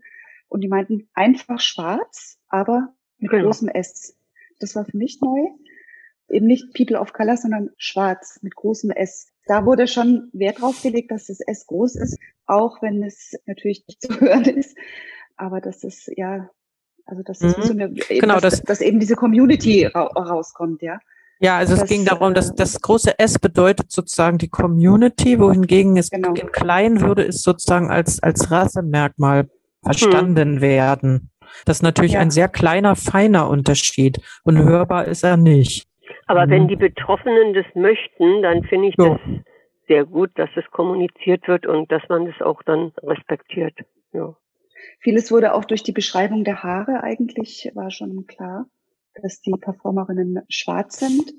S5: Und die meinten einfach schwarz, aber mit genau. großem S. Das war für mich neu. Eben nicht People of Color, sondern schwarz mit großem S. Da wurde schon Wert drauf gelegt, dass das S groß ist, auch wenn es natürlich nicht zu hören ist. Aber dass es ja, also dass es mhm. so eine, genau, dass, das, dass eben diese Community ra rauskommt, ja.
S2: Ja, also das, es ging darum, dass äh, das große S bedeutet sozusagen die Community, wohingegen es genau. in klein würde es sozusagen als, als Rassemerkmal verstanden hm. werden. Das ist natürlich ja. ein sehr kleiner, feiner Unterschied und hörbar ist er nicht.
S9: Aber mhm. wenn die Betroffenen das möchten, dann finde ich so. das sehr gut, dass es kommuniziert wird und dass man das auch dann respektiert. Ja.
S5: Vieles wurde auch durch die Beschreibung der Haare eigentlich, war schon klar, dass die Performerinnen schwarz sind.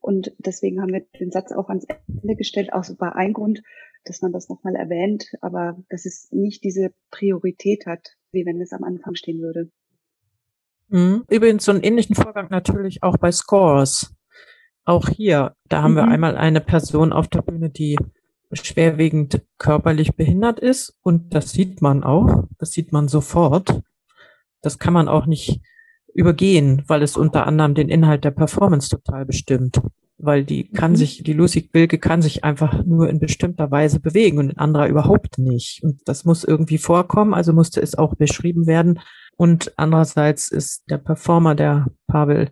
S5: Und deswegen haben wir den Satz auch ans Ende gestellt, auch so bei ein Grund, dass man das nochmal erwähnt, aber dass es nicht diese Priorität hat, wie wenn es am Anfang stehen würde.
S2: Mhm. Übrigens so einen ähnlichen Vorgang natürlich auch bei Scores. Auch hier, da haben mhm. wir einmal eine Person auf der Bühne, die schwerwiegend körperlich behindert ist und das sieht man auch, das sieht man sofort. Das kann man auch nicht übergehen, weil es unter anderem den Inhalt der Performance total bestimmt. Weil die kann mhm. sich, die Lucy Bilge kann sich einfach nur in bestimmter Weise bewegen und in anderer überhaupt nicht. Und das muss irgendwie vorkommen, also musste es auch beschrieben werden. Und andererseits ist der Performer, der Pavel,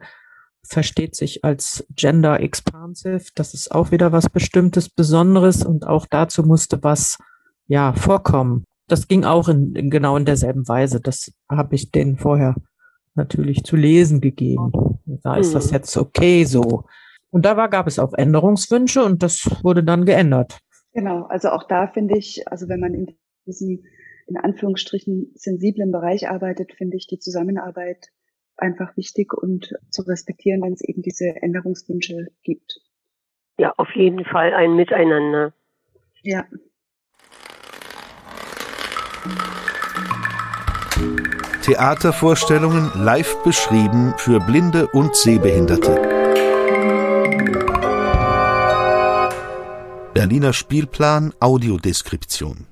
S2: versteht sich als gender expansive. Das ist auch wieder was Bestimmtes, Besonderes und auch dazu musste was, ja, vorkommen. Das ging auch in, in genau in derselben Weise. Das habe ich denen vorher natürlich zu lesen gegeben. Da ist das mhm. jetzt okay so. Und da war, gab es auch Änderungswünsche und das wurde dann geändert.
S5: Genau, also auch da finde ich, also wenn man in diesem in Anführungsstrichen sensiblen Bereich arbeitet, finde ich die Zusammenarbeit einfach wichtig und zu respektieren, wenn es eben diese Änderungswünsche gibt.
S9: Ja, auf jeden Fall ein Miteinander.
S5: Ja.
S1: Theatervorstellungen live beschrieben für Blinde und Sehbehinderte. Berliner Spielplan Audiodeskription